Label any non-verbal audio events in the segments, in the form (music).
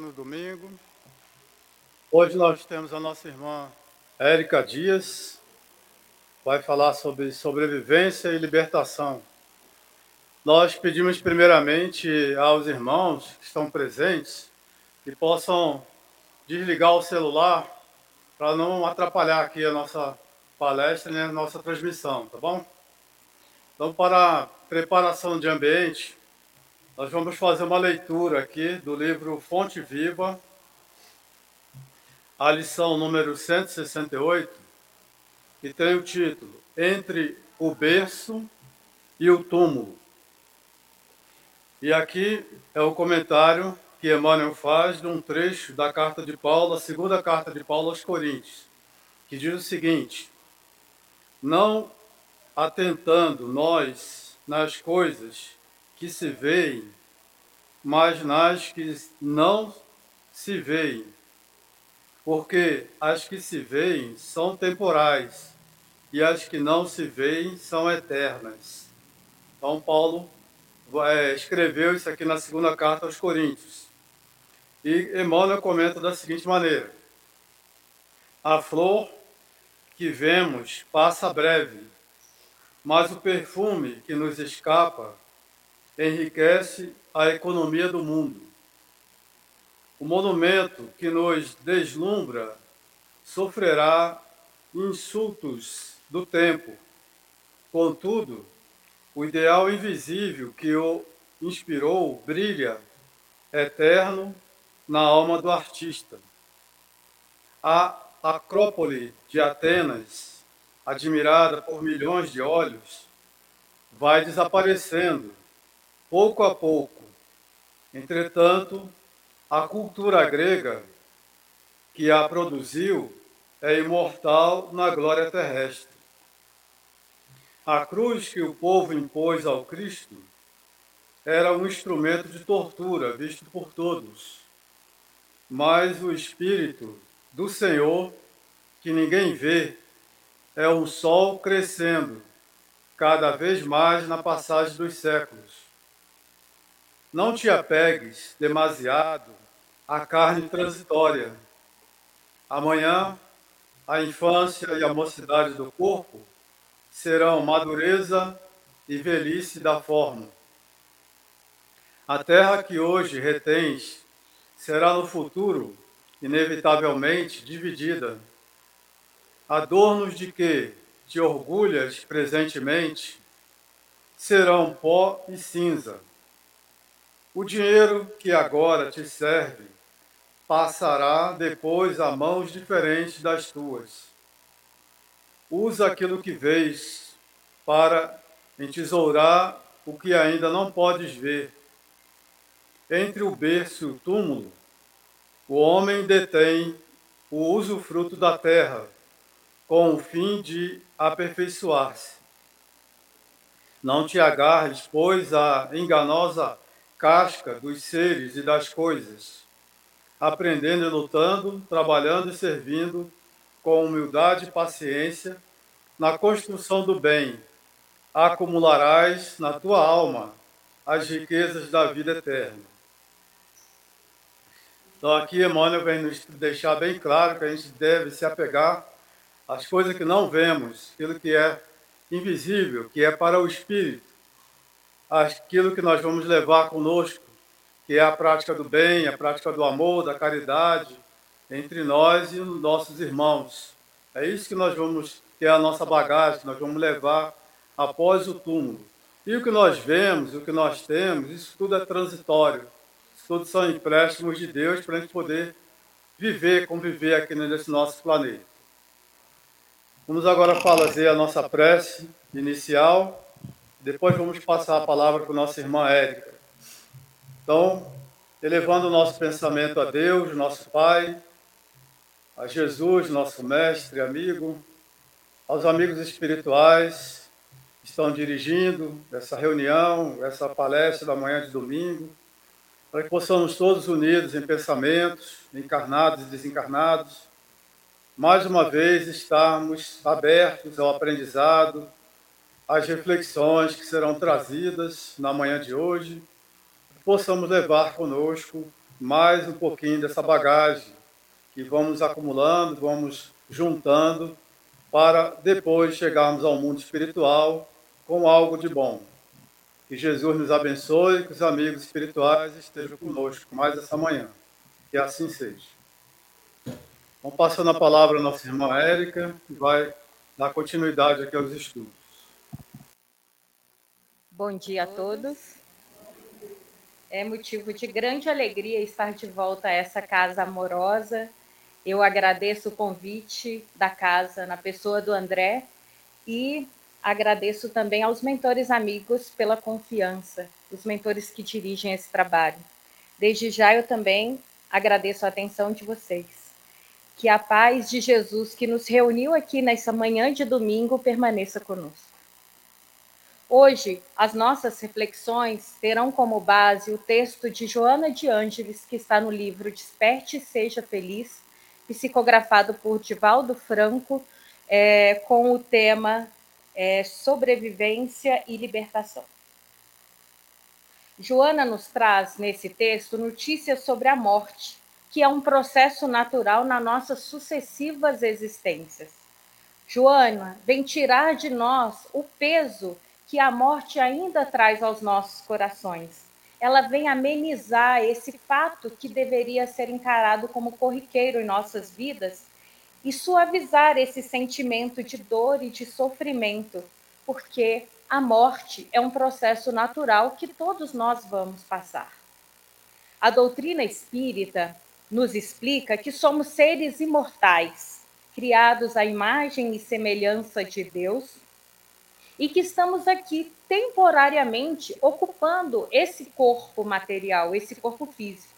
no domingo. Hoje nós temos a nossa irmã Érica Dias, vai falar sobre sobrevivência e libertação. Nós pedimos primeiramente aos irmãos que estão presentes que possam desligar o celular para não atrapalhar aqui a nossa palestra e a nossa transmissão, tá bom? Então, para preparação de ambiente, nós vamos fazer uma leitura aqui do livro Fonte Viva, a lição número 168, que tem o título Entre o berço e o túmulo. E aqui é o comentário que Emmanuel faz de um trecho da carta de Paulo, a segunda carta de Paulo aos Coríntios, que diz o seguinte: Não atentando nós nas coisas que se veem, mas nas que não se veem. Porque as que se veem são temporais e as que não se veem são eternas. Então, Paulo é, escreveu isso aqui na segunda carta aos Coríntios. E Emmanuel comenta da seguinte maneira: A flor que vemos passa breve, mas o perfume que nos escapa enriquece a economia do mundo. O monumento que nos deslumbra sofrerá insultos do tempo. Contudo, o ideal invisível que o inspirou brilha eterno na alma do artista. A Acrópole de Atenas, admirada por milhões de olhos, vai desaparecendo pouco a pouco. Entretanto, a cultura grega que a produziu é imortal na glória terrestre. A cruz que o povo impôs ao Cristo era um instrumento de tortura visto por todos. Mas o Espírito do Senhor, que ninguém vê, é um sol crescendo cada vez mais na passagem dos séculos. Não te apegues demasiado à carne transitória. Amanhã, a infância e a mocidade do corpo serão madureza e velhice da forma. A terra que hoje retens será no futuro, inevitavelmente, dividida. Adornos de que te orgulhas presentemente serão pó e cinza o dinheiro que agora te serve passará depois a mãos diferentes das tuas. Usa aquilo que vês para entesourar o que ainda não podes ver. Entre o berço e o túmulo, o homem detém o usufruto da terra, com o fim de aperfeiçoar-se. Não te agarres, pois, à enganosa casca dos seres e das coisas, aprendendo e lutando, trabalhando e servindo com humildade e paciência na construção do bem, acumularás na tua alma as riquezas da vida eterna. Então aqui Emmanuel vem nos deixar bem claro que a gente deve se apegar às coisas que não vemos, aquilo que é invisível, que é para o espírito, aquilo que nós vamos levar conosco, que é a prática do bem, a prática do amor, da caridade entre nós e os nossos irmãos. É isso que nós vamos ter a nossa bagagem, que nós vamos levar após o túmulo. E o que nós vemos, o que nós temos, isso tudo é transitório. Isso tudo são empréstimos de Deus para a gente poder viver, conviver aqui nesse nosso planeta. Vamos agora fazer a nossa prece inicial depois vamos passar a palavra para nossa irmã Érica. Então, elevando o nosso pensamento a Deus, nosso Pai, a Jesus, nosso mestre, amigo, aos amigos espirituais que estão dirigindo essa reunião, essa palestra da manhã de domingo, para que possamos todos unidos em pensamentos, encarnados e desencarnados, mais uma vez estarmos abertos ao aprendizado, as reflexões que serão trazidas na manhã de hoje, possamos levar conosco mais um pouquinho dessa bagagem que vamos acumulando, vamos juntando para depois chegarmos ao mundo espiritual com algo de bom. Que Jesus nos abençoe, que os amigos espirituais estejam conosco mais essa manhã. Que assim seja. Vamos passando a palavra à nossa irmã Érica, que vai dar continuidade aqui aos estudos. Bom dia a todos. É motivo de grande alegria estar de volta a essa casa amorosa. Eu agradeço o convite da casa na pessoa do André e agradeço também aos mentores amigos pela confiança, os mentores que dirigem esse trabalho. Desde já eu também agradeço a atenção de vocês. Que a paz de Jesus que nos reuniu aqui nessa manhã de domingo permaneça conosco. Hoje, as nossas reflexões terão como base o texto de Joana de Ângeles, que está no livro Desperte e Seja Feliz, psicografado por Divaldo Franco, é, com o tema é, Sobrevivência e Libertação. Joana nos traz nesse texto notícias sobre a morte, que é um processo natural nas nossas sucessivas existências. Joana vem tirar de nós o peso que a morte ainda traz aos nossos corações. Ela vem amenizar esse fato que deveria ser encarado como corriqueiro em nossas vidas e suavizar esse sentimento de dor e de sofrimento, porque a morte é um processo natural que todos nós vamos passar. A doutrina espírita nos explica que somos seres imortais, criados à imagem e semelhança de Deus e que estamos aqui temporariamente ocupando esse corpo material, esse corpo físico.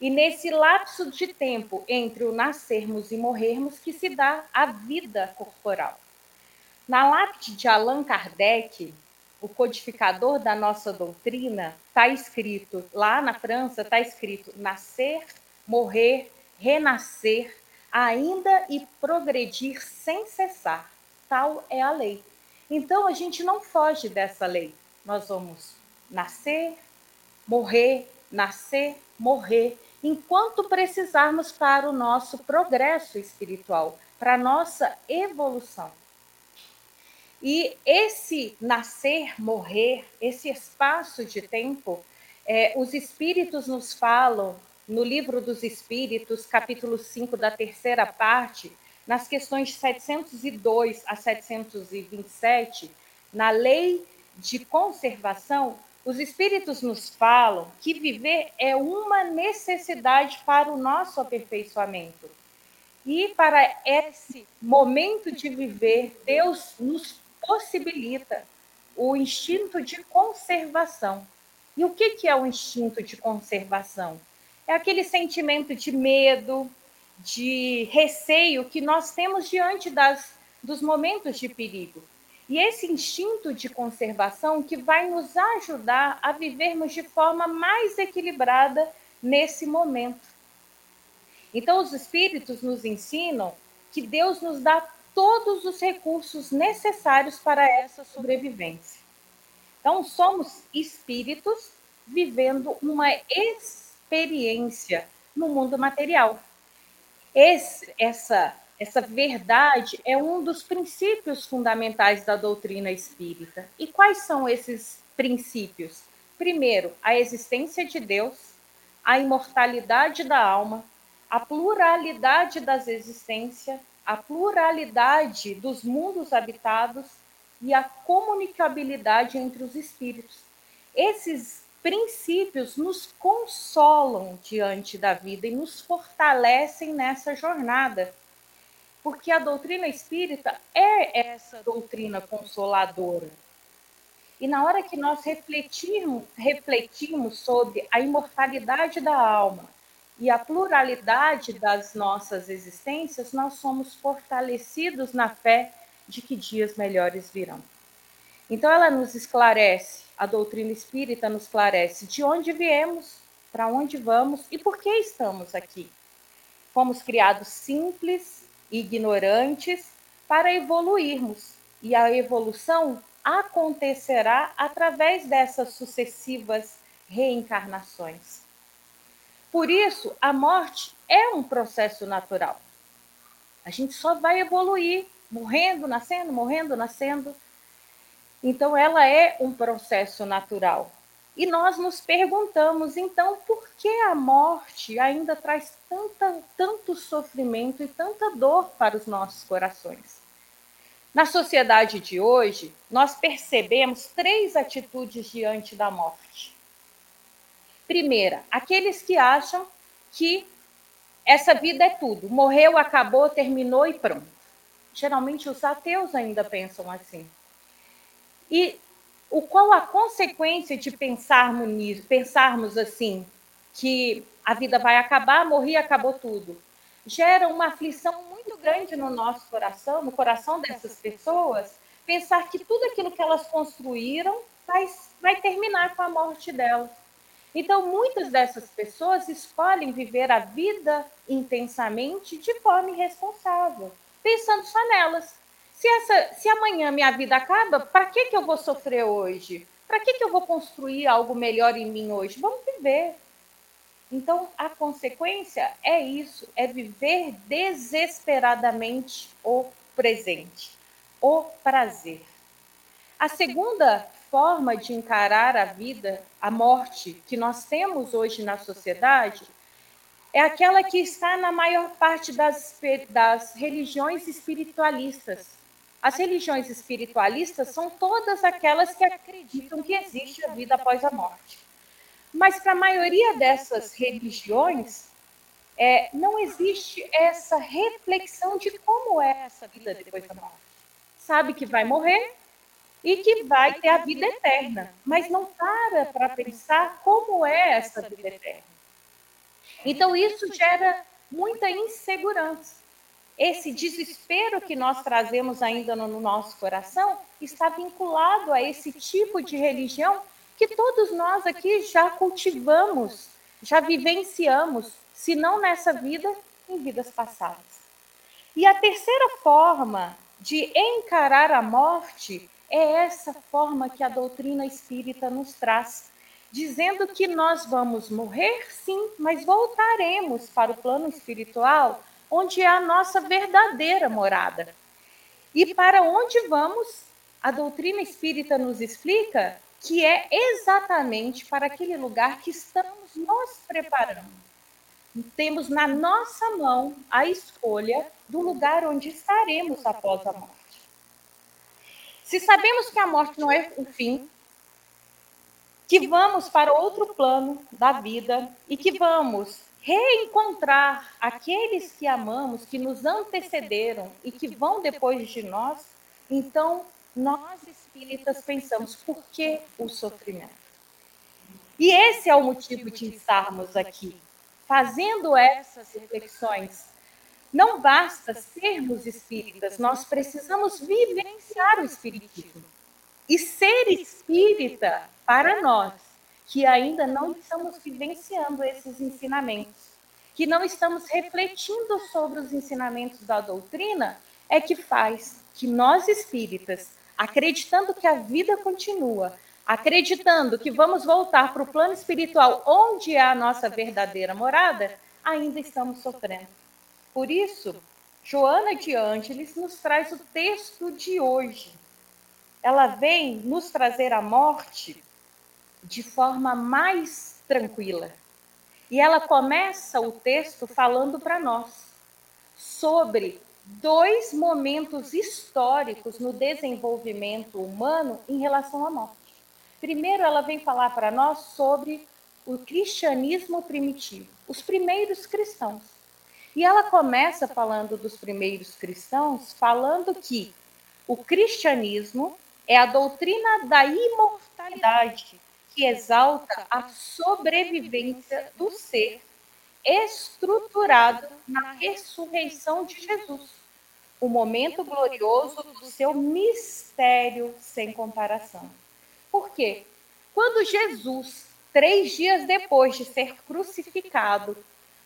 E nesse lapso de tempo entre o nascermos e morrermos que se dá a vida corporal. Na lápide de Allan Kardec, o codificador da nossa doutrina, está escrito, lá na França, está escrito nascer, morrer, renascer, ainda e progredir sem cessar. Tal é a lei. Então a gente não foge dessa lei. Nós vamos nascer, morrer, nascer, morrer, enquanto precisarmos para o nosso progresso espiritual, para a nossa evolução. E esse nascer, morrer, esse espaço de tempo, é, os espíritos nos falam no livro dos Espíritos, capítulo 5, da terceira parte, nas questões 702 a 727, na lei de conservação, os espíritos nos falam que viver é uma necessidade para o nosso aperfeiçoamento. E para esse momento de viver, Deus nos possibilita o instinto de conservação. E o que é o instinto de conservação? É aquele sentimento de medo, de receio que nós temos diante das, dos momentos de perigo. E esse instinto de conservação que vai nos ajudar a vivermos de forma mais equilibrada nesse momento. Então, os espíritos nos ensinam que Deus nos dá todos os recursos necessários para essa sobrevivência. Então, somos espíritos vivendo uma experiência no mundo material. Esse, essa, essa verdade é um dos princípios fundamentais da doutrina espírita. E quais são esses princípios? Primeiro, a existência de Deus, a imortalidade da alma, a pluralidade das existências, a pluralidade dos mundos habitados e a comunicabilidade entre os espíritos. Esses princípios nos consolam diante da vida e nos fortalecem nessa jornada. Porque a doutrina espírita é essa doutrina consoladora. E na hora que nós refletimos sobre a imortalidade da alma e a pluralidade das nossas existências, nós somos fortalecidos na fé de que dias melhores virão. Então ela nos esclarece, a doutrina espírita nos esclarece de onde viemos, para onde vamos e por que estamos aqui. Fomos criados simples, ignorantes, para evoluirmos, e a evolução acontecerá através dessas sucessivas reencarnações. Por isso, a morte é um processo natural. A gente só vai evoluir, morrendo, nascendo, morrendo, nascendo. Então, ela é um processo natural. E nós nos perguntamos, então, por que a morte ainda traz tanta, tanto sofrimento e tanta dor para os nossos corações? Na sociedade de hoje, nós percebemos três atitudes diante da morte. Primeira, aqueles que acham que essa vida é tudo, morreu, acabou, terminou e pronto. Geralmente os ateus ainda pensam assim. E o qual a consequência de pensarmos nisso, pensarmos assim, que a vida vai acabar, morri, acabou tudo, gera uma aflição muito grande no nosso coração, no coração dessas pessoas, pensar que tudo aquilo que elas construíram vai, vai terminar com a morte delas. Então, muitas dessas pessoas escolhem viver a vida intensamente de forma irresponsável, pensando só nelas, se, essa, se amanhã minha vida acaba, para que, que eu vou sofrer hoje? Para que, que eu vou construir algo melhor em mim hoje? Vamos viver. Então, a consequência é isso: é viver desesperadamente o presente, o prazer. A segunda forma de encarar a vida, a morte que nós temos hoje na sociedade, é aquela que está na maior parte das, das religiões espiritualistas, as religiões espiritualistas são todas aquelas que acreditam que existe a vida após a morte. Mas para a maioria dessas religiões, é, não existe essa reflexão de como é essa vida depois da morte. Sabe que vai morrer e que vai ter a vida eterna, mas não para para pensar como é essa vida eterna. Então, isso gera muita insegurança esse desespero que nós trazemos ainda no nosso coração está vinculado a esse tipo de religião que todos nós aqui já cultivamos, já vivenciamos, se não nessa vida, em vidas passadas. E a terceira forma de encarar a morte é essa forma que a doutrina espírita nos traz, dizendo que nós vamos morrer sim, mas voltaremos para o plano espiritual onde é a nossa verdadeira morada. E para onde vamos? A doutrina espírita nos explica que é exatamente para aquele lugar que estamos nos preparando. Temos na nossa mão a escolha do lugar onde estaremos após a morte. Se sabemos que a morte não é o fim, que vamos para outro plano da vida e que vamos reencontrar aqueles que amamos, que nos antecederam e que vão depois de nós, então nós espíritas pensamos por que o sofrimento? E esse é o motivo de estarmos aqui, fazendo essas reflexões. Não basta sermos espíritas, nós precisamos vivenciar o espiritismo. E ser espírita, para nós, que ainda não estamos vivenciando esses ensinamentos, que não estamos refletindo sobre os ensinamentos da doutrina, é que faz que nós espíritas, acreditando que a vida continua, acreditando que vamos voltar para o plano espiritual, onde é a nossa verdadeira morada, ainda estamos sofrendo. Por isso, Joana de Ângeles nos traz o texto de hoje. Ela vem nos trazer a morte de forma mais tranquila. E ela começa o texto falando para nós sobre dois momentos históricos no desenvolvimento humano em relação à morte. Primeiro, ela vem falar para nós sobre o cristianismo primitivo, os primeiros cristãos. E ela começa falando dos primeiros cristãos, falando que o cristianismo é a doutrina da imortalidade que exalta a sobrevivência do ser estruturado na ressurreição de Jesus, o momento glorioso do seu mistério sem comparação. Por quê? Quando Jesus, três dias depois de ser crucificado,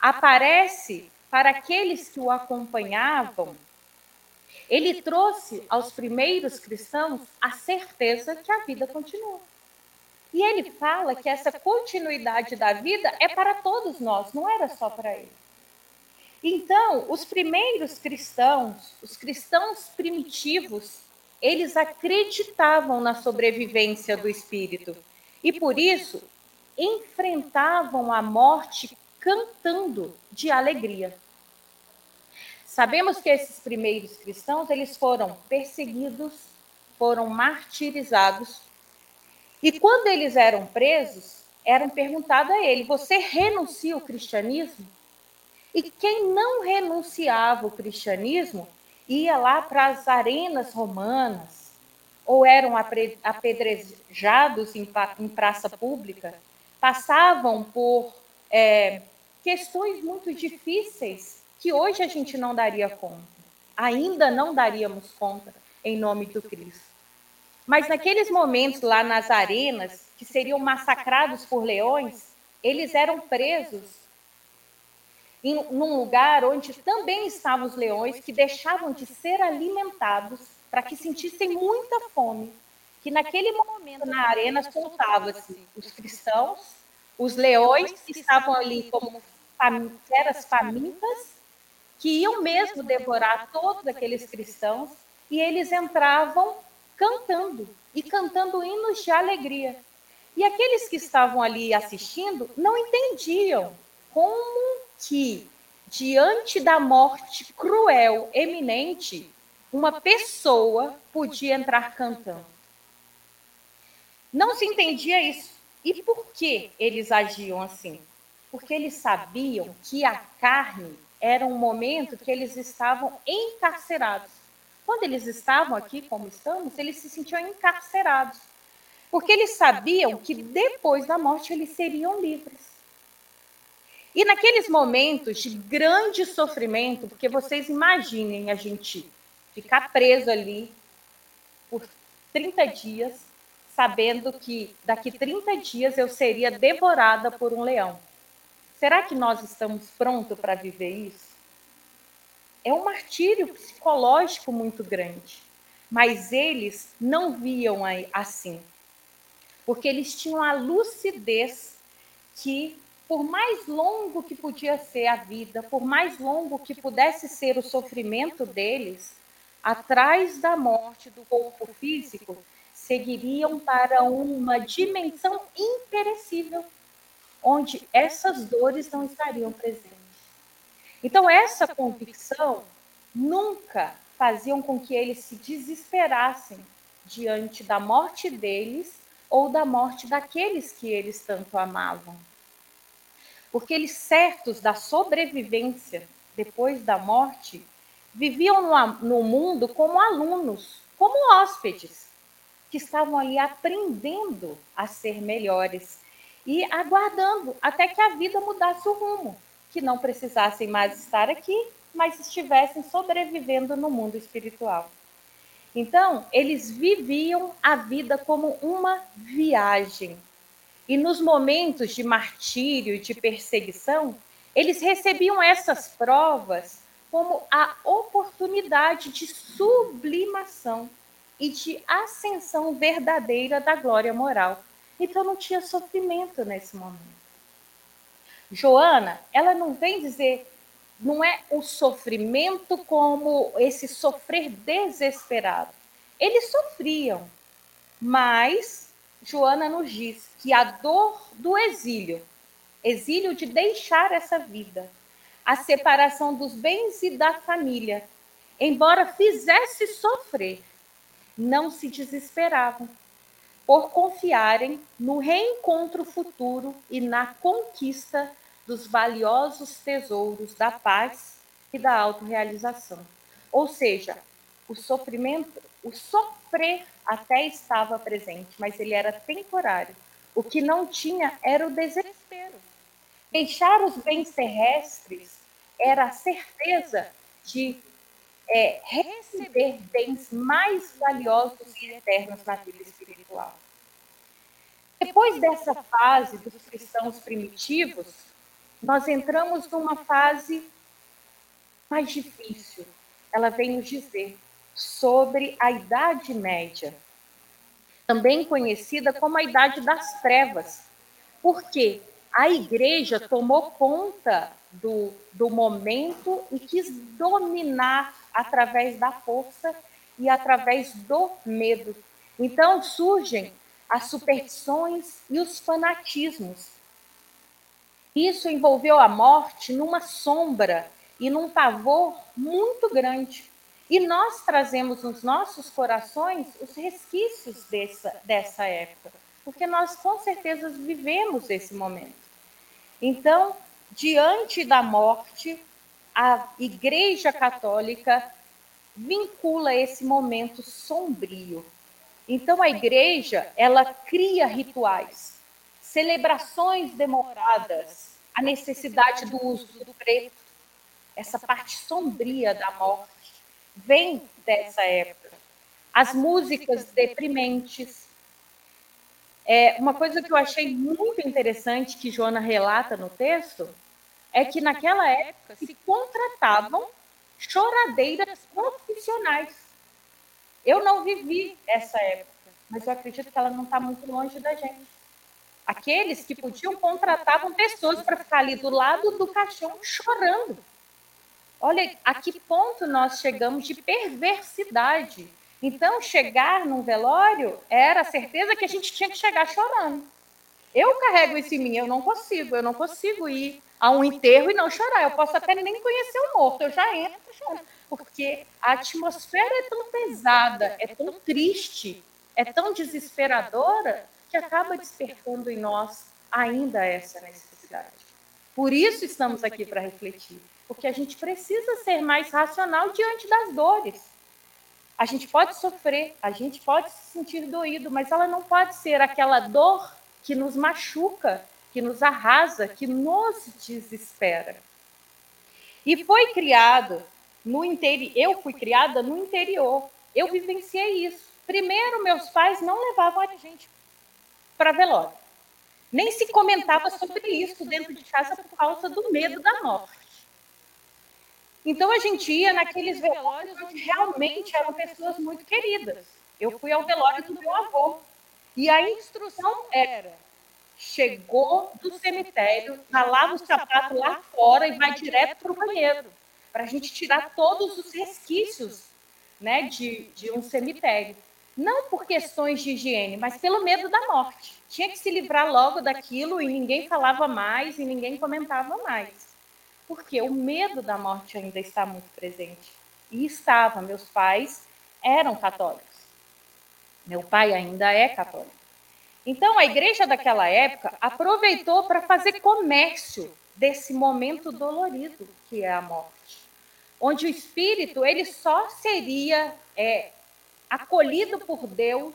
aparece para aqueles que o acompanhavam, ele trouxe aos primeiros cristãos a certeza que a vida continua E ele fala que essa continuidade da vida é para todos nós, não era só para ele. Então, os primeiros cristãos, os cristãos primitivos, eles acreditavam na sobrevivência do espírito e por isso enfrentavam a morte cantando de alegria. Sabemos que esses primeiros cristãos, eles foram perseguidos, foram martirizados. E quando eles eram presos, eram perguntado a ele: "Você renuncia ao cristianismo?" E quem não renunciava ao cristianismo ia lá para as arenas romanas, ou eram apedrejados em, praça pública, passavam por é, questões muito difíceis que hoje a gente não daria conta, ainda não daríamos conta em nome do Cristo. Mas naqueles momentos lá nas arenas, que seriam massacrados por leões, eles eram presos em num lugar onde também estavam os leões que deixavam de ser alimentados para que sentissem muita fome. Que naquele momento na arena soltava-se os cristãos, os leões que estavam ali como feras famintas, que iam mesmo devorar todos aqueles cristãos, e eles entravam cantando e cantando hinos de alegria. E aqueles que estavam ali assistindo não entendiam como que, diante da morte cruel, eminente, uma pessoa podia entrar cantando. Não se entendia isso. E por que eles agiam assim? Porque eles sabiam que a carne era um momento que eles estavam encarcerados. Quando eles estavam aqui, como estamos, eles se sentiam encarcerados. Porque eles sabiam que depois da morte eles seriam livres. E naqueles momentos de grande sofrimento, porque vocês imaginem a gente ficar preso ali por 30 dias, sabendo que daqui 30 dias eu seria devorada por um leão. Será que nós estamos prontos para viver isso? É um martírio psicológico muito grande. Mas eles não viam assim, porque eles tinham a lucidez que por mais longo que podia ser a vida, por mais longo que pudesse ser o sofrimento deles, atrás da morte do corpo físico, seguiriam para uma dimensão imperecível, onde essas dores não estariam presentes. Então, essa convicção nunca faziam com que eles se desesperassem diante da morte deles ou da morte daqueles que eles tanto amavam. Porque eles, certos da sobrevivência depois da morte, viviam no, mundo como alunos, como hóspedes, que estavam ali aprendendo a ser melhores e aguardando até que a vida mudasse o rumo, que não precisassem mais estar aqui, mas estivessem sobrevivendo no mundo espiritual. Então, eles viviam a vida como uma viagem, e nos momentos de martírio, de perseguição, eles recebiam essas provas como a oportunidade de sublimação e de ascensão verdadeira da glória moral. Então não tinha sofrimento nesse momento. Joana, ela não vem dizer, não é o sofrimento como esse sofrer desesperado. Eles sofriam, mas Joana nos diz que a dor do exílio, exílio de deixar essa vida, a separação dos bens e da família, embora fizesse sofrer, não se desesperavam, por confiarem no reencontro futuro e na conquista dos valiosos tesouros da paz e da autorrealização. Ou seja, o sofrimento, o sofrer até estava presente, mas ele era temporário. O que não tinha era o desespero. Deixar os bens terrestres era a certeza de é, receber bens mais valiosos e eternos na vida espiritual. Depois dessa fase dos cristãos primitivos, nós entramos numa fase mais difícil. Ela vem nos dizer sobre a Idade Média. também conhecida como a Idade das Trevas, porque a igreja tomou conta do, do momento e quis dominar através da força e através do medo. Então surgem as superstições e os fanatismos. Isso envolveu a morte numa sombra e num pavor muito grande. E nós trazemos nos nossos corações os resquícios dessa, dessa época, porque nós com certeza vivemos esse momento. Então, diante da morte, a Igreja Católica vincula esse momento sombrio. Então, a Igreja, ela cria rituais, celebrações demoradas, a necessidade do uso do preto, essa parte sombria da morte vem dessa época. As músicas deprimentes. É, uma coisa que eu achei muito interessante que Joana relata no texto é que naquela época se contratavam choradeiras profissionais. Eu não vivi essa época, mas eu acredito que ela não está muito longe da gente. Aqueles que podiam contratavam pessoas para ficar ali do lado do caixão chorando Olha a que ponto nós chegamos de perversidade. Então, chegar num velório era a certeza que a gente tinha que chegar chorando. Eu carrego isso em mim, eu não consigo, eu não consigo ir a um enterro e não chorar. Eu posso até nem conhecer o morto, eu já entro chorando. Porque a atmosfera é tão pesada, é tão triste, é tão desesperadora, que acaba despertando em nós ainda essa necessidade. Por isso estamos aqui para refletir porque a gente precisa ser mais racional diante das dores. A gente pode sofrer, a gente pode se sentir doído, mas ela não pode ser aquela dor que nos machuca, que nos arrasa, que nos desespera. E foi criado no interior, eu fui criada no interior. Eu vivenciei isso. Primeiro, meus pais não levavam a gente para velório. Nem se comentava sobre isso dentro de casa por causa do medo da morte. Então a gente ia naqueles velórios onde realmente eram pessoas muito queridas. Eu fui ao velório do meu avô. E a instrução era: chegou do cemitério, lava o sapato lá fora e vai direto para o banheiro, para a gente tirar todos os resquícios né, de, de um cemitério. Não por questões de higiene, mas pelo medo da morte. Tinha que se livrar logo daquilo e ninguém falava mais e ninguém comentava mais porque o medo da morte ainda está muito presente. E estava, meus pais eram católicos. Meu pai ainda é católico. Então, a igreja daquela época aproveitou para fazer comércio desse momento dolorido que é a morte, onde o espírito ele só seria é, acolhido por Deus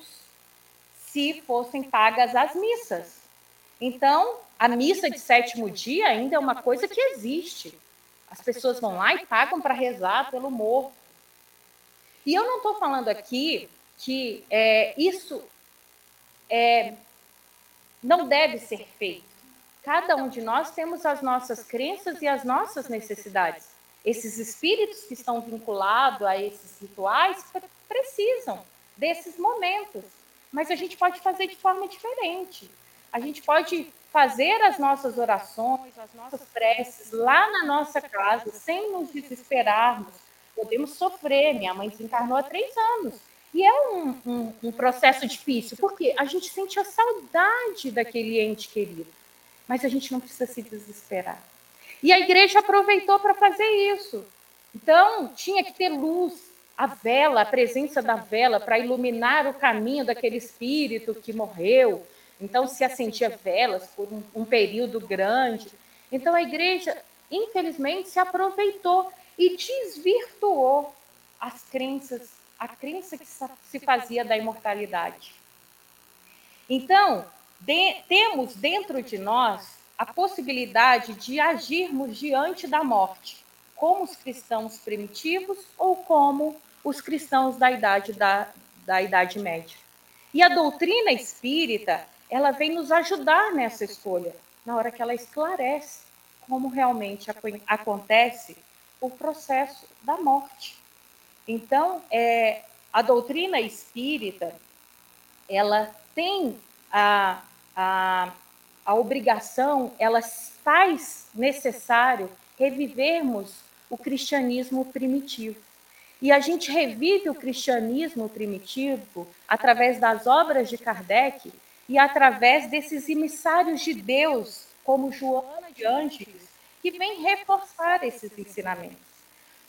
se fossem pagas as missas. Então, a missa de sétimo dia ainda é uma coisa que existe. As pessoas vão lá e pagam para rezar pelo morto. E eu não estou falando aqui que é, isso é, não deve ser feito. Cada um de nós temos as nossas crenças e as nossas necessidades. Esses espíritos que estão vinculados a esses rituais precisam desses momentos. Mas a gente pode fazer de forma diferente. A gente pode fazer as nossas orações, as nossas preces lá na nossa casa, sem nos desesperarmos. Podemos sofrer. Minha mãe desencarnou há três anos. E é um, um, um processo difícil, porque a gente sente a saudade daquele ente querido. Mas a gente não precisa se desesperar. E a igreja aproveitou para fazer isso. Então, tinha que ter luz, a vela, a presença da vela, para iluminar o caminho daquele espírito que morreu, então, se acendia velas por um, um período grande. Então, a igreja, infelizmente, se aproveitou e desvirtuou as crenças, a crença que se fazia da imortalidade. Então, de, temos dentro de nós a possibilidade de agirmos diante da morte, como os cristãos primitivos ou como os cristãos da idade da, da Idade Média. E a doutrina espírita ela vem nos ajudar nessa escolha, na hora que ela esclarece como realmente acontece o processo da morte. Então, é, a doutrina espírita, ela tem a, a, a obrigação, ela faz necessário revivermos o cristianismo primitivo. E a gente revive o cristianismo primitivo através das obras de Kardec e através desses emissários de Deus, como Joana de Ângeles, que vem reforçar esses ensinamentos.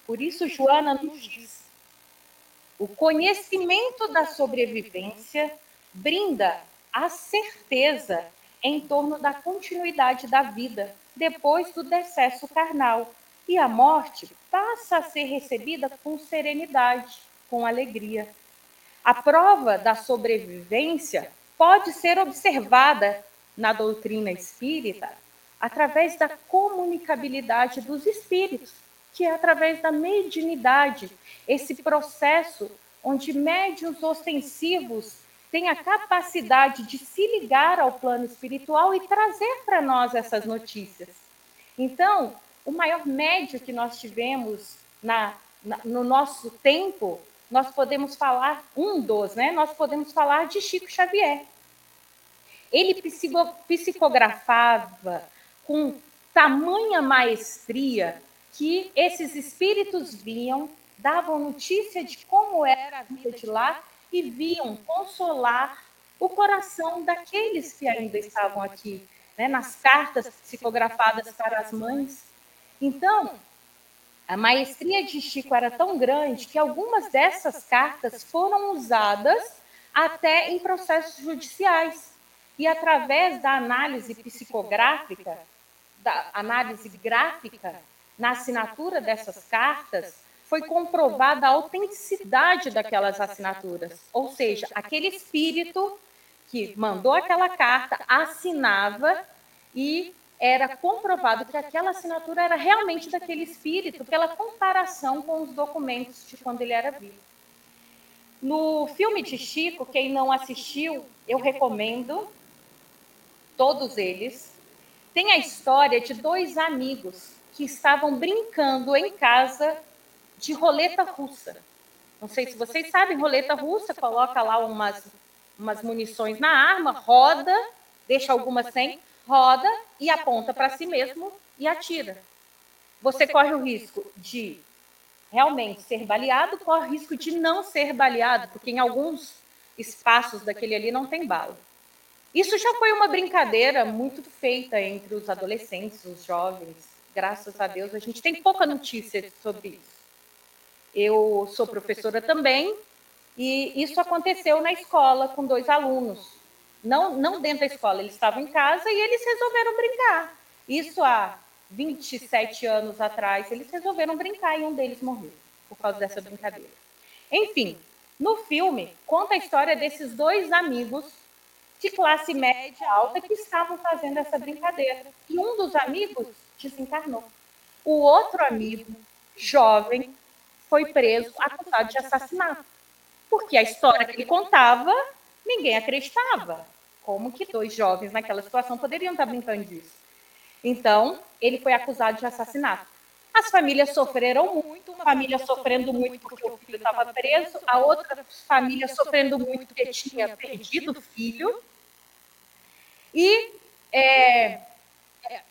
Por isso, Joana nos diz: o conhecimento da sobrevivência brinda a certeza em torno da continuidade da vida depois do decesso carnal e a morte passa a ser recebida com serenidade, com alegria. A prova da sobrevivência pode ser observada na doutrina espírita através da comunicabilidade dos espíritos, que é através da mediunidade, esse processo onde médios ostensivos têm a capacidade de se ligar ao plano espiritual e trazer para nós essas notícias. Então, o maior médio que nós tivemos na, na, no nosso tempo, nós podemos falar, um dos, né? Nós podemos falar de Chico Xavier. Ele psicografava com tamanha maestria que esses espíritos viam, davam notícia de como era a vida de lá e viam consolar o coração daqueles que ainda estavam aqui, né? nas cartas psicografadas para as mães. Então, a maestria de Chico era tão grande que algumas dessas cartas foram usadas até em processos judiciais. E através da análise psicográfica, da análise gráfica na assinatura dessas cartas, foi comprovada a autenticidade daquelas assinaturas. Ou seja, aquele espírito que mandou aquela carta assinava e era comprovado que aquela assinatura era realmente daquele espírito, pela comparação com os documentos de quando ele era vivo. No filme de Chico, quem não assistiu, eu recomendo todos eles. Tem a história de dois amigos que estavam brincando em casa de roleta russa. Não sei se vocês sabem, roleta russa, coloca lá umas, umas munições na arma, roda, deixa algumas sem, roda e aponta para si mesmo e atira. Você corre o risco de realmente ser baleado, corre o risco de não ser baleado, porque em alguns espaços daquele ali não tem bala. Isso já foi uma brincadeira muito feita entre os adolescentes, os jovens. Graças a Deus, a gente tem pouca notícia sobre isso. Eu sou professora também, e isso aconteceu na escola com dois alunos não, não dentro da escola, eles estavam em casa e eles resolveram brincar. Isso há 27 anos atrás, eles resolveram brincar e um deles morreu por causa dessa brincadeira. Enfim, no filme, conta a história desses dois amigos de classe média alta que estavam fazendo essa brincadeira. E um dos amigos desencarnou. O outro amigo, jovem, foi preso acusado de assassinato. Porque a história que ele contava ninguém acreditava. Como que dois jovens naquela situação poderiam estar brincando disso? Então, ele foi acusado de assassinato. As famílias sofreram muito, uma família sofrendo muito porque o filho estava preso, a outra família sofrendo muito porque tinha perdido o filho. E é,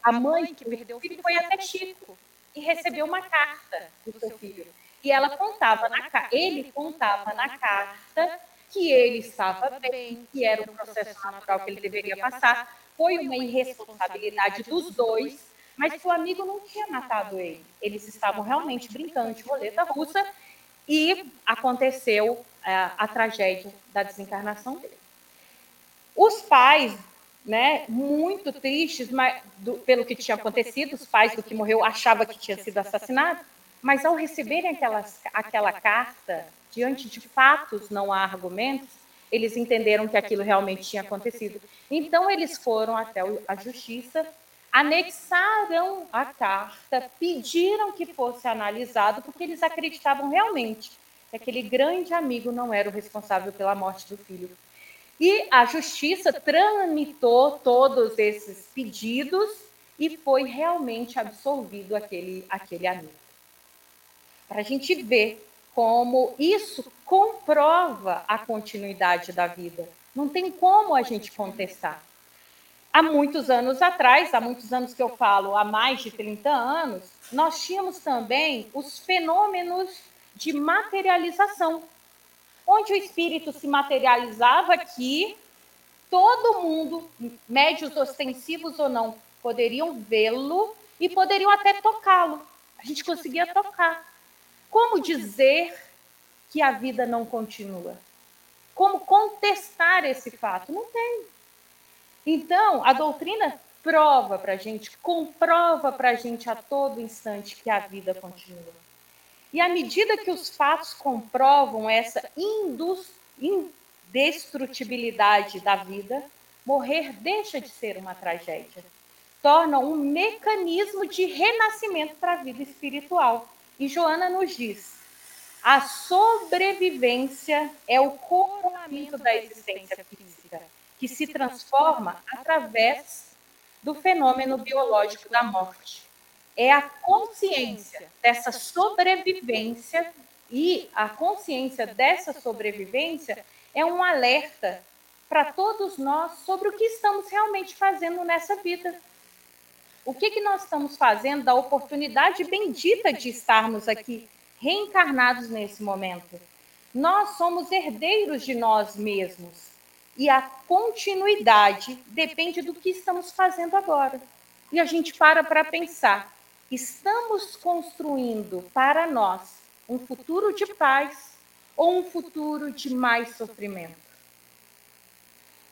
a mãe que perdeu o filho foi até Chico e recebeu uma carta do seu filho. E ela contava na ele contava na carta que ele estava bem, que era o processo natural que ele deveria passar. Foi uma irresponsabilidade dos dois, mas o amigo não tinha matado ele. Eles estavam realmente brincando de roleta russa e aconteceu a, é, a tragédia da desencarnação dele. Os pais, né, muito tristes mas, do, pelo que tinha acontecido, os pais do que morreu achavam que tinha sido assassinado, mas ao receberem aquelas, aquela carta diante de fatos, não há argumentos, eles entenderam que aquilo realmente tinha acontecido. Então, eles foram até a justiça, anexaram a carta, pediram que fosse analisado, porque eles acreditavam realmente que aquele grande amigo não era o responsável pela morte do filho. E a justiça tramitou todos esses pedidos e foi realmente absolvido aquele, aquele amigo. Para a gente ver como isso comprova a continuidade da vida. Não tem como a gente contestar. Há muitos anos atrás, há muitos anos que eu falo, há mais de 30 anos, nós tínhamos também os fenômenos de materialização, onde o espírito se materializava aqui, todo mundo, médios ostensivos ou não, poderiam vê-lo e poderiam até tocá-lo. A gente conseguia tocar. Como dizer que a vida não continua? Como contestar esse fato? Não tem. Então, a doutrina prova para a gente, comprova para a gente a todo instante que a vida continua. E à medida que os fatos comprovam essa indestrutibilidade da vida, morrer deixa de ser uma tragédia. Torna um mecanismo de renascimento para a vida espiritual. E Joana nos diz: a sobrevivência é o coroamento da existência física, que se transforma através do fenômeno biológico da morte. É a consciência dessa sobrevivência e a consciência dessa sobrevivência é um alerta para todos nós sobre o que estamos realmente fazendo nessa vida. O que, que nós estamos fazendo da oportunidade bendita de estarmos aqui reencarnados nesse momento. Nós somos herdeiros de nós mesmos. E a continuidade depende do que estamos fazendo agora. E a gente para para pensar: estamos construindo para nós um futuro de paz ou um futuro de mais sofrimento?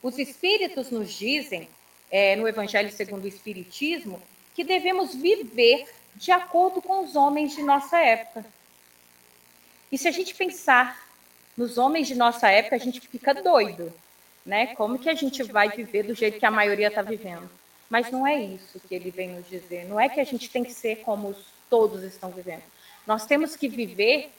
Os Espíritos nos dizem, é, no Evangelho segundo o Espiritismo, que devemos viver de acordo com os homens de nossa época. E se a gente pensar nos homens de nossa época, a gente fica doido, né? Como que a gente vai viver do jeito que a maioria está vivendo? Mas não é isso que ele vem nos dizer. Não é que a gente tem que ser como todos estão vivendo. Nós temos que viver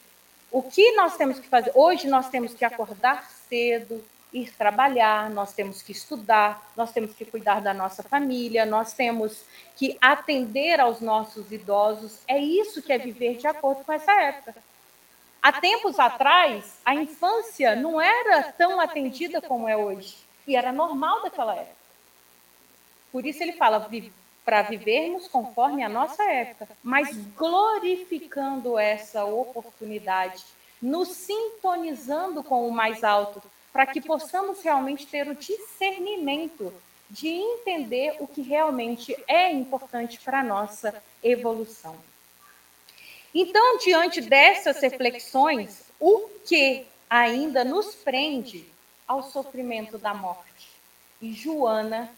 o que nós temos que fazer. Hoje nós temos que acordar cedo, ir trabalhar, nós temos que estudar, nós temos que cuidar da nossa família, nós temos que atender aos nossos idosos. É isso que é viver de acordo com essa época. Há tempos atrás, a infância não era tão atendida como é hoje. E era normal daquela época. Por isso ele fala para vivermos conforme a nossa época, mas glorificando essa oportunidade, nos sintonizando com o mais alto, para que possamos realmente ter o discernimento de entender o que realmente é importante para a nossa evolução. Então, diante dessas reflexões, o que ainda nos prende ao sofrimento da morte? E Joana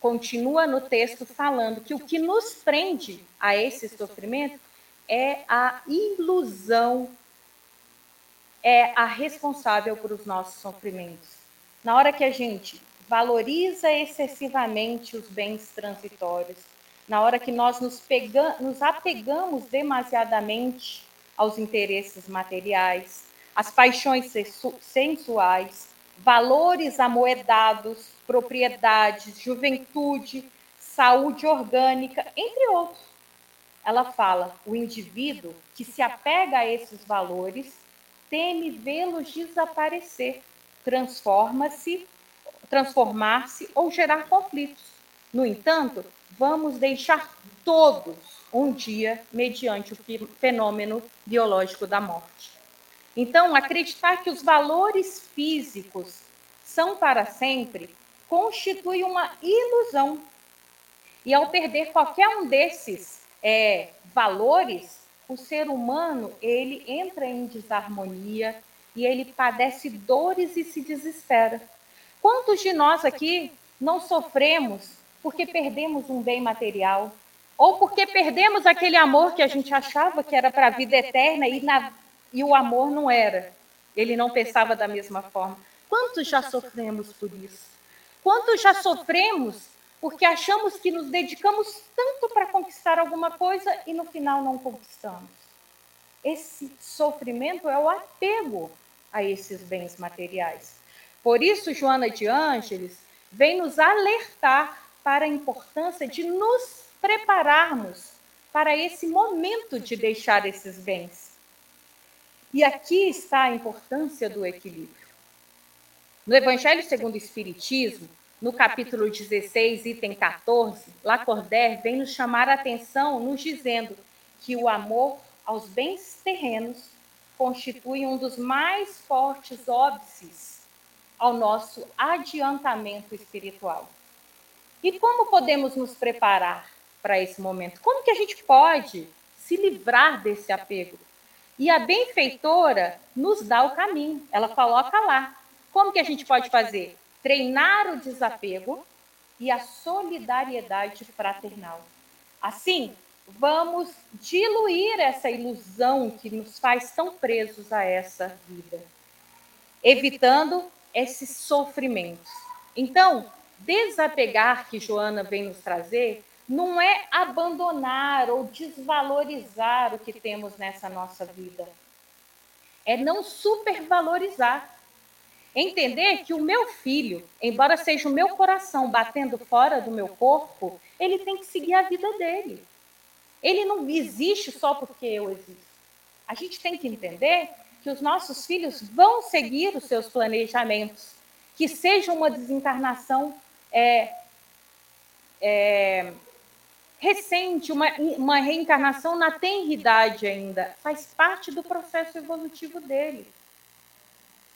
continua no texto falando que o que nos prende a esse sofrimento é a ilusão, é a responsável por os nossos sofrimentos. Na hora que a gente valoriza excessivamente os bens transitórios, na hora que nós nos, pega, nos apegamos demasiadamente aos interesses materiais, às paixões sensuais, valores amoedados, propriedades, juventude, saúde orgânica, entre outros. Ela fala: o indivíduo que se apega a esses valores teme vê-los desaparecer, transforma-se, transformar-se ou gerar conflitos. No entanto, vamos deixar todos um dia mediante o fenômeno biológico da morte. Então, acreditar que os valores físicos são para sempre constitui uma ilusão. E ao perder qualquer um desses é, valores, o ser humano ele entra em desarmonia e ele padece dores e se desespera. Quantos de nós aqui não sofremos porque perdemos um bem material, ou porque perdemos aquele amor que a gente achava que era para a vida eterna e, na, e o amor não era. Ele não pensava da mesma forma. Quantos já sofremos por isso? Quantos já sofremos porque achamos que nos dedicamos tanto para conquistar alguma coisa e no final não conquistamos? Esse sofrimento é o apego a esses bens materiais. Por isso, Joana de Ângeles vem nos alertar para a importância de nos prepararmos para esse momento de deixar esses bens. E aqui está a importância do equilíbrio. No Evangelho segundo o Espiritismo, no capítulo 16, item 14, Lacordaire vem nos chamar a atenção nos dizendo que o amor aos bens terrenos constitui um dos mais fortes óbices ao nosso adiantamento espiritual. E como podemos nos preparar para esse momento? Como que a gente pode se livrar desse apego? E a benfeitora nos dá o caminho, ela coloca lá. Como que a gente pode fazer? Treinar o desapego e a solidariedade fraternal. Assim, vamos diluir essa ilusão que nos faz tão presos a essa vida, evitando esses sofrimentos. Então, desapegar que Joana vem nos trazer não é abandonar ou desvalorizar o que temos nessa nossa vida. É não supervalorizar. Entender que o meu filho, embora seja o meu coração batendo fora do meu corpo, ele tem que seguir a vida dele. Ele não existe só porque eu existo. A gente tem que entender que os nossos filhos vão seguir os seus planejamentos, que seja uma desencarnação é, é, recente, uma, uma reencarnação na tenridade ainda, faz parte do processo evolutivo dele.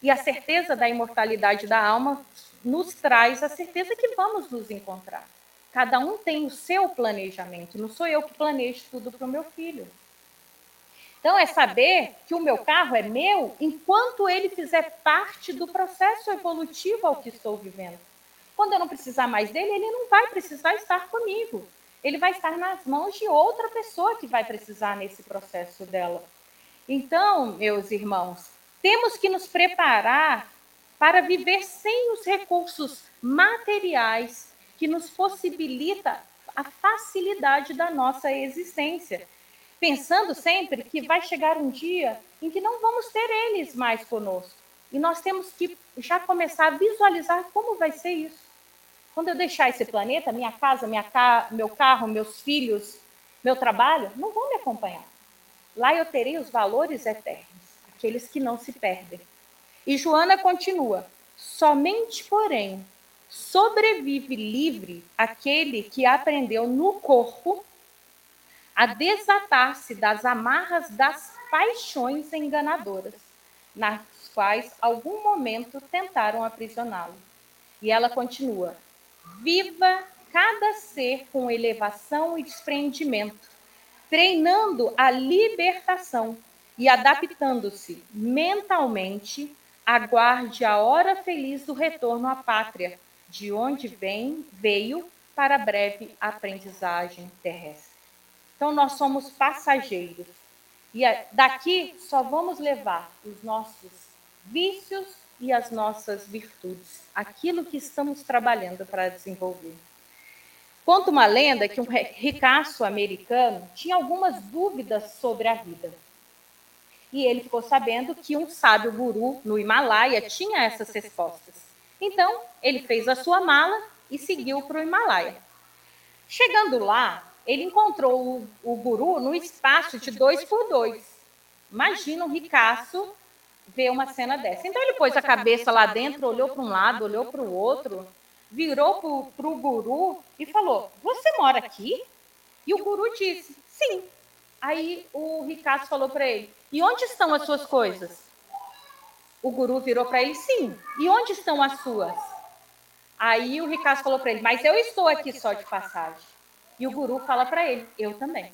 E a certeza da imortalidade da alma nos traz a certeza que vamos nos encontrar. Cada um tem o seu planejamento, não sou eu que planejo tudo para o meu filho. Então, é saber que o meu carro é meu enquanto ele fizer parte do processo evolutivo ao que estou vivendo. Quando eu não precisar mais dele, ele não vai precisar estar comigo ele vai estar nas mãos de outra pessoa que vai precisar nesse processo dela. Então, meus irmãos, temos que nos preparar para viver sem os recursos materiais que nos possibilita a facilidade da nossa existência, pensando sempre que vai chegar um dia em que não vamos ter eles mais conosco. E nós temos que já começar a visualizar como vai ser isso. Quando eu deixar esse planeta, minha casa, minha ca... meu carro, meus filhos, meu trabalho, não vão me acompanhar. Lá eu terei os valores eternos, aqueles que não se perdem. E Joana continua: somente, porém, sobrevive livre aquele que aprendeu no corpo a desatar-se das amarras das paixões enganadoras, nas quais algum momento tentaram aprisioná-lo. E ela continua: Viva cada ser com elevação e desprendimento, treinando a libertação e adaptando-se mentalmente, aguarde a hora feliz do retorno à pátria, de onde vem, veio para a breve aprendizagem terrestre. Então nós somos passageiros e daqui só vamos levar os nossos vícios, e as nossas virtudes, aquilo que estamos trabalhando para desenvolver. Conta uma lenda que um ricaço americano tinha algumas dúvidas sobre a vida. E ele ficou sabendo que um sábio guru no Himalaia tinha essas respostas. Então, ele fez a sua mala e seguiu para o Himalaia. Chegando lá, ele encontrou o, o guru no espaço de dois por dois. Imagina um ricaço ver uma cena dessa. Então ele pôs a cabeça lá dentro, olhou para um lado, olhou para o outro, virou para o guru e falou: Você mora aqui? E o guru disse: Sim. Aí o Ricardo falou para ele: E onde estão as suas coisas? O guru virou para ele: Sim. E onde estão as suas? Aí o Ricardo falou para ele: Mas eu estou aqui só de passagem. E o guru fala para ele: Eu também.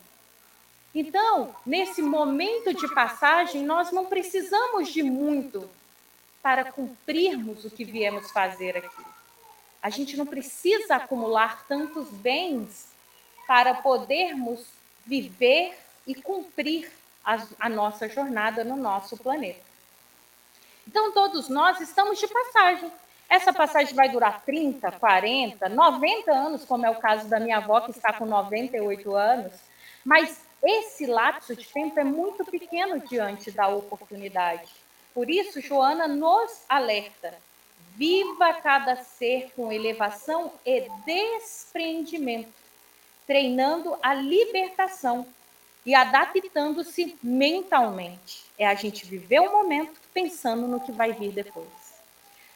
Então, nesse momento de passagem, nós não precisamos de muito para cumprirmos o que viemos fazer aqui. A gente não precisa acumular tantos bens para podermos viver e cumprir a, a nossa jornada no nosso planeta. Então, todos nós estamos de passagem. Essa passagem vai durar 30, 40, 90 anos, como é o caso da minha avó, que está com 98 anos, mas esse lapso de tempo é muito pequeno diante da oportunidade. Por isso, Joana nos alerta: viva cada ser com elevação e desprendimento, treinando a libertação e adaptando-se mentalmente. É a gente viver o momento pensando no que vai vir depois.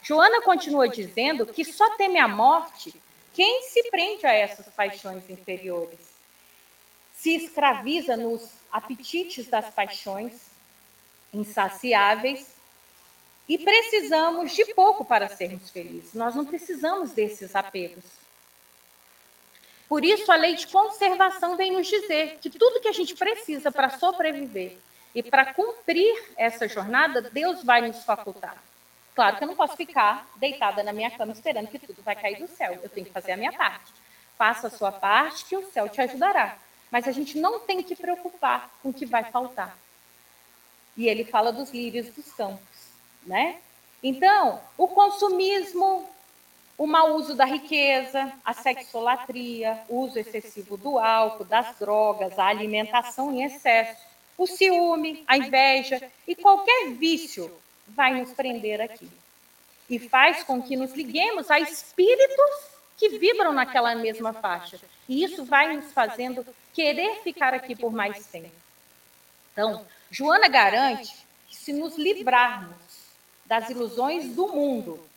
Joana continua dizendo que só teme a morte quem se prende a essas paixões inferiores. Se escraviza nos apetites das paixões insaciáveis e precisamos de pouco para sermos felizes. Nós não precisamos desses apegos. Por isso, a lei de conservação vem nos dizer que tudo que a gente precisa para sobreviver e para cumprir essa jornada, Deus vai nos facultar. Claro que eu não posso ficar deitada na minha cama esperando que tudo vai cair do céu. Eu tenho que fazer a minha parte. Faça a sua parte que o céu te ajudará. Mas a gente não tem que preocupar com o que vai faltar. E ele fala dos lírios dos campos, né? Então, o consumismo, o mau uso da riqueza, a sexolatria, o uso excessivo do álcool, das drogas, a alimentação em excesso, o ciúme, a inveja e qualquer vício vai nos prender aqui. E faz com que nos liguemos a espíritos que vibram naquela mesma faixa. E isso vai nos fazendo querer ficar aqui por mais tempo. Então, Joana garante que se nos livrarmos das ilusões do mundo,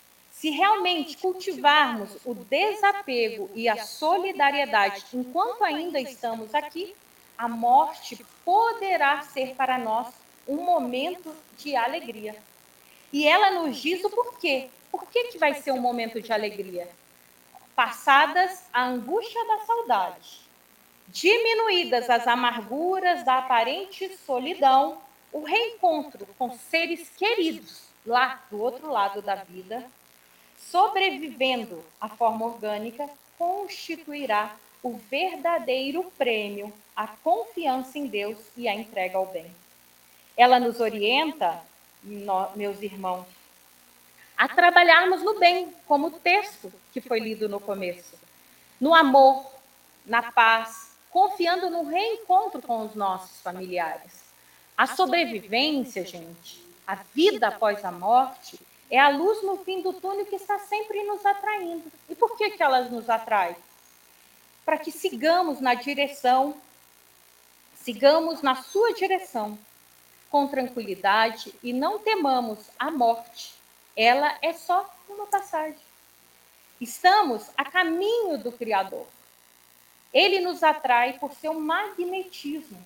se realmente cultivarmos o desapego e a solidariedade enquanto ainda estamos aqui, a morte poderá ser para nós um momento de alegria. E ela nos diz o porquê. Por que, que vai ser um momento de alegria? Passadas a angústia da saudade, diminuídas as amarguras da aparente solidão, o reencontro com seres queridos lá do outro lado da vida, sobrevivendo à forma orgânica, constituirá o verdadeiro prêmio, a confiança em Deus e a entrega ao bem. Ela nos orienta meus irmãos, a trabalharmos no bem, como o texto que foi lido no começo, no amor, na paz, confiando no reencontro com os nossos familiares. A sobrevivência, gente, a vida após a morte, é a luz no fim do túnel que está sempre nos atraindo. E por que, que ela nos atrai? Para que sigamos na direção, sigamos na sua direção, com tranquilidade e não temamos a morte. Ela é só uma passagem. Estamos a caminho do Criador. Ele nos atrai por seu magnetismo.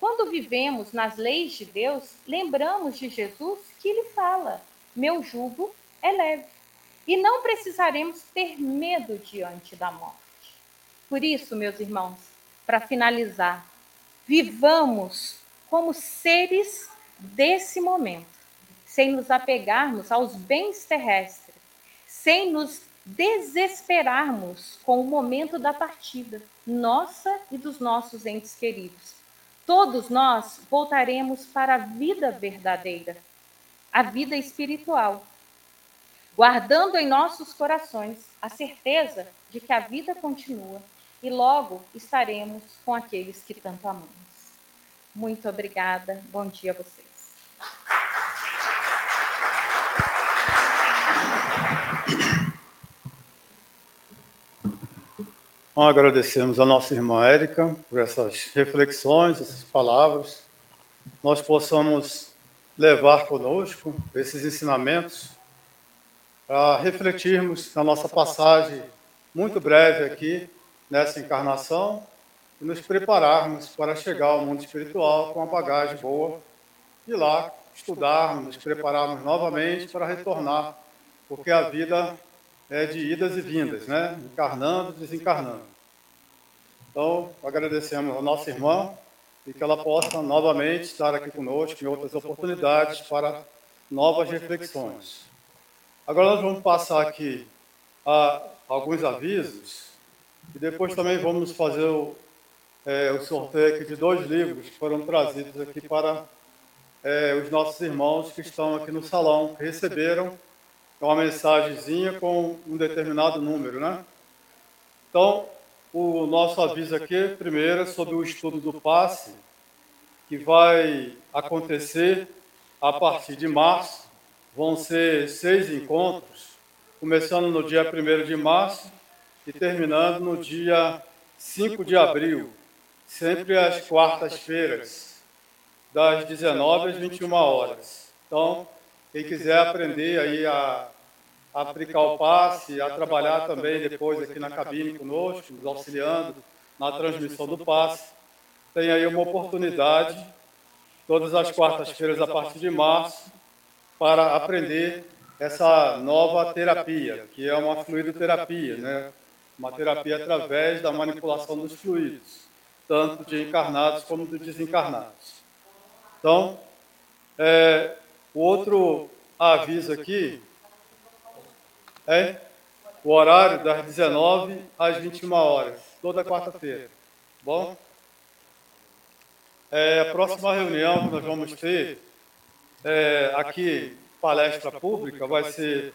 Quando vivemos nas leis de Deus, lembramos de Jesus que ele fala: Meu jugo é leve. E não precisaremos ter medo diante da morte. Por isso, meus irmãos, para finalizar, vivamos como seres desse momento, sem nos apegarmos aos bens terrestres, sem nos desesperarmos com o momento da partida, nossa e dos nossos entes queridos. Todos nós voltaremos para a vida verdadeira, a vida espiritual, guardando em nossos corações a certeza de que a vida continua e logo estaremos com aqueles que tanto amamos. Muito obrigada. Bom dia a vocês. Bom, agradecemos a nossa irmã Érica por essas reflexões, essas palavras. Nós possamos levar conosco esses ensinamentos para refletirmos na nossa passagem muito breve aqui nessa encarnação e nos prepararmos para chegar ao mundo espiritual com uma bagagem boa e lá estudarmos, nos prepararmos novamente para retornar, porque a vida é de idas e vindas, né? encarnando desencarnando. Então, agradecemos a nossa irmã e que ela possa novamente estar aqui conosco em outras oportunidades para novas reflexões. Agora nós vamos passar aqui a alguns avisos e depois também vamos fazer o, é, o sorteio de dois livros que foram trazidos aqui para é, os nossos irmãos que estão aqui no salão, que receberam uma mensagenzinha com um determinado número, né? Então, o nosso aviso aqui, primeiro, é sobre o estudo do passe, que vai acontecer a partir de março. Vão ser seis encontros, começando no dia 1 de março e terminando no dia 5 de abril sempre às quartas-feiras, das 19 às 21 horas. Então, quem quiser aprender aí a, a aplicar o passe, a trabalhar também depois aqui na cabine conosco, nos auxiliando na transmissão do passe, tem aí uma oportunidade, todas as quartas-feiras a partir de março, para aprender essa nova terapia, que é uma fluidoterapia, né? uma terapia através da manipulação dos fluidos, tanto de encarnados como de desencarnados. Então, é, o outro aviso aqui é o horário das 19 às 21 horas, toda quarta-feira. Bom? É, a próxima reunião que nós vamos ter é, aqui, palestra pública, vai ser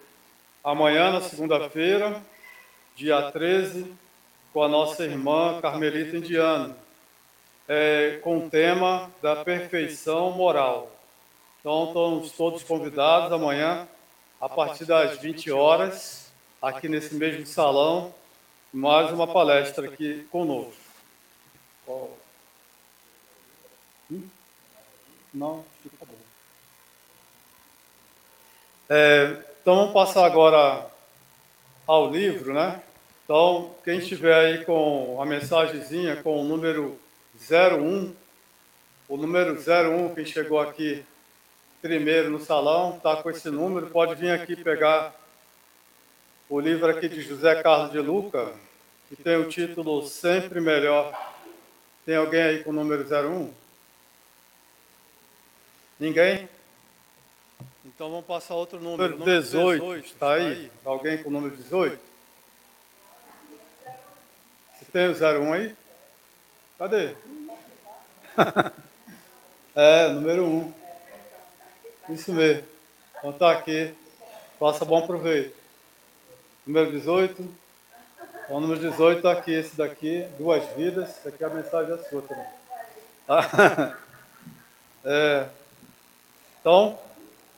amanhã, na segunda-feira, dia 13, com a nossa irmã Carmelita Indiana, é, com o tema da perfeição moral. Então, estamos todos convidados amanhã, a partir das 20 horas, aqui nesse mesmo salão, mais uma palestra aqui conosco. Hum? Não, fica bom. É, então, vamos passar agora ao livro, né? Então, quem estiver aí com a mensagenzinha com o número 01, o número 01, quem chegou aqui primeiro no salão, está com esse número, pode vir aqui pegar o livro aqui de José Carlos de Luca, que tem o título Sempre Melhor. Tem alguém aí com o número 01? Ninguém? Então vamos passar outro número. Número 18, está aí? Alguém com o número 18? Você tem o 01 aí? Cadê? (laughs) é, número 1. Isso mesmo. Então tá aqui. Faça bom proveito. Número 18. Então, número 18 está aqui, esse daqui, duas vidas. Essa aqui é a mensagem da sua também. (laughs) é. Então,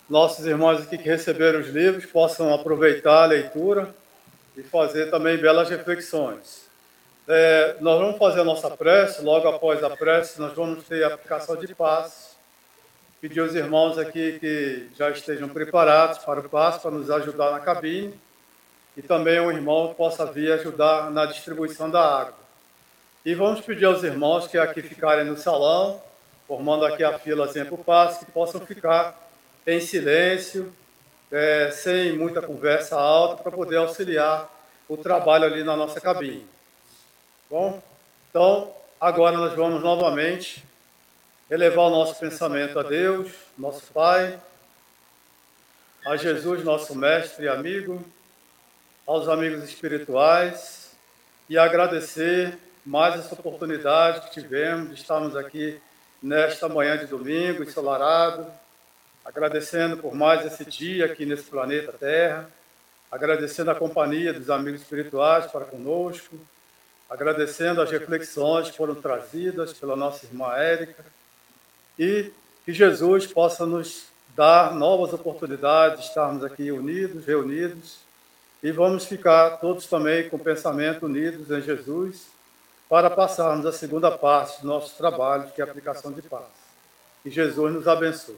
nossos irmãos aqui que receberam os livros possam aproveitar a leitura e fazer também belas reflexões. É, nós vamos fazer a nossa prece, logo após a prece, nós vamos ter a aplicação de passos pedir aos irmãos aqui que já estejam preparados para o passo, para nos ajudar na cabine, e também um irmão possa vir ajudar na distribuição da água. E vamos pedir aos irmãos que aqui ficarem no salão, formando aqui a fila para o passo, que possam ficar em silêncio, é, sem muita conversa alta, para poder auxiliar o trabalho ali na nossa cabine. Bom, então agora nós vamos novamente elevar o nosso pensamento a Deus, nosso Pai, a Jesus, nosso mestre e amigo, aos amigos espirituais e agradecer mais essa oportunidade que tivemos de estarmos aqui nesta manhã de domingo, ensolarado, agradecendo por mais esse dia aqui nesse planeta Terra, agradecendo a companhia dos amigos espirituais para conosco, agradecendo as reflexões que foram trazidas pela nossa irmã Érica, e que Jesus possa nos dar novas oportunidades de estarmos aqui unidos, reunidos, e vamos ficar todos também com o pensamento unidos em Jesus para passarmos a segunda parte do nosso trabalho, que é a aplicação de paz. Que Jesus nos abençoe.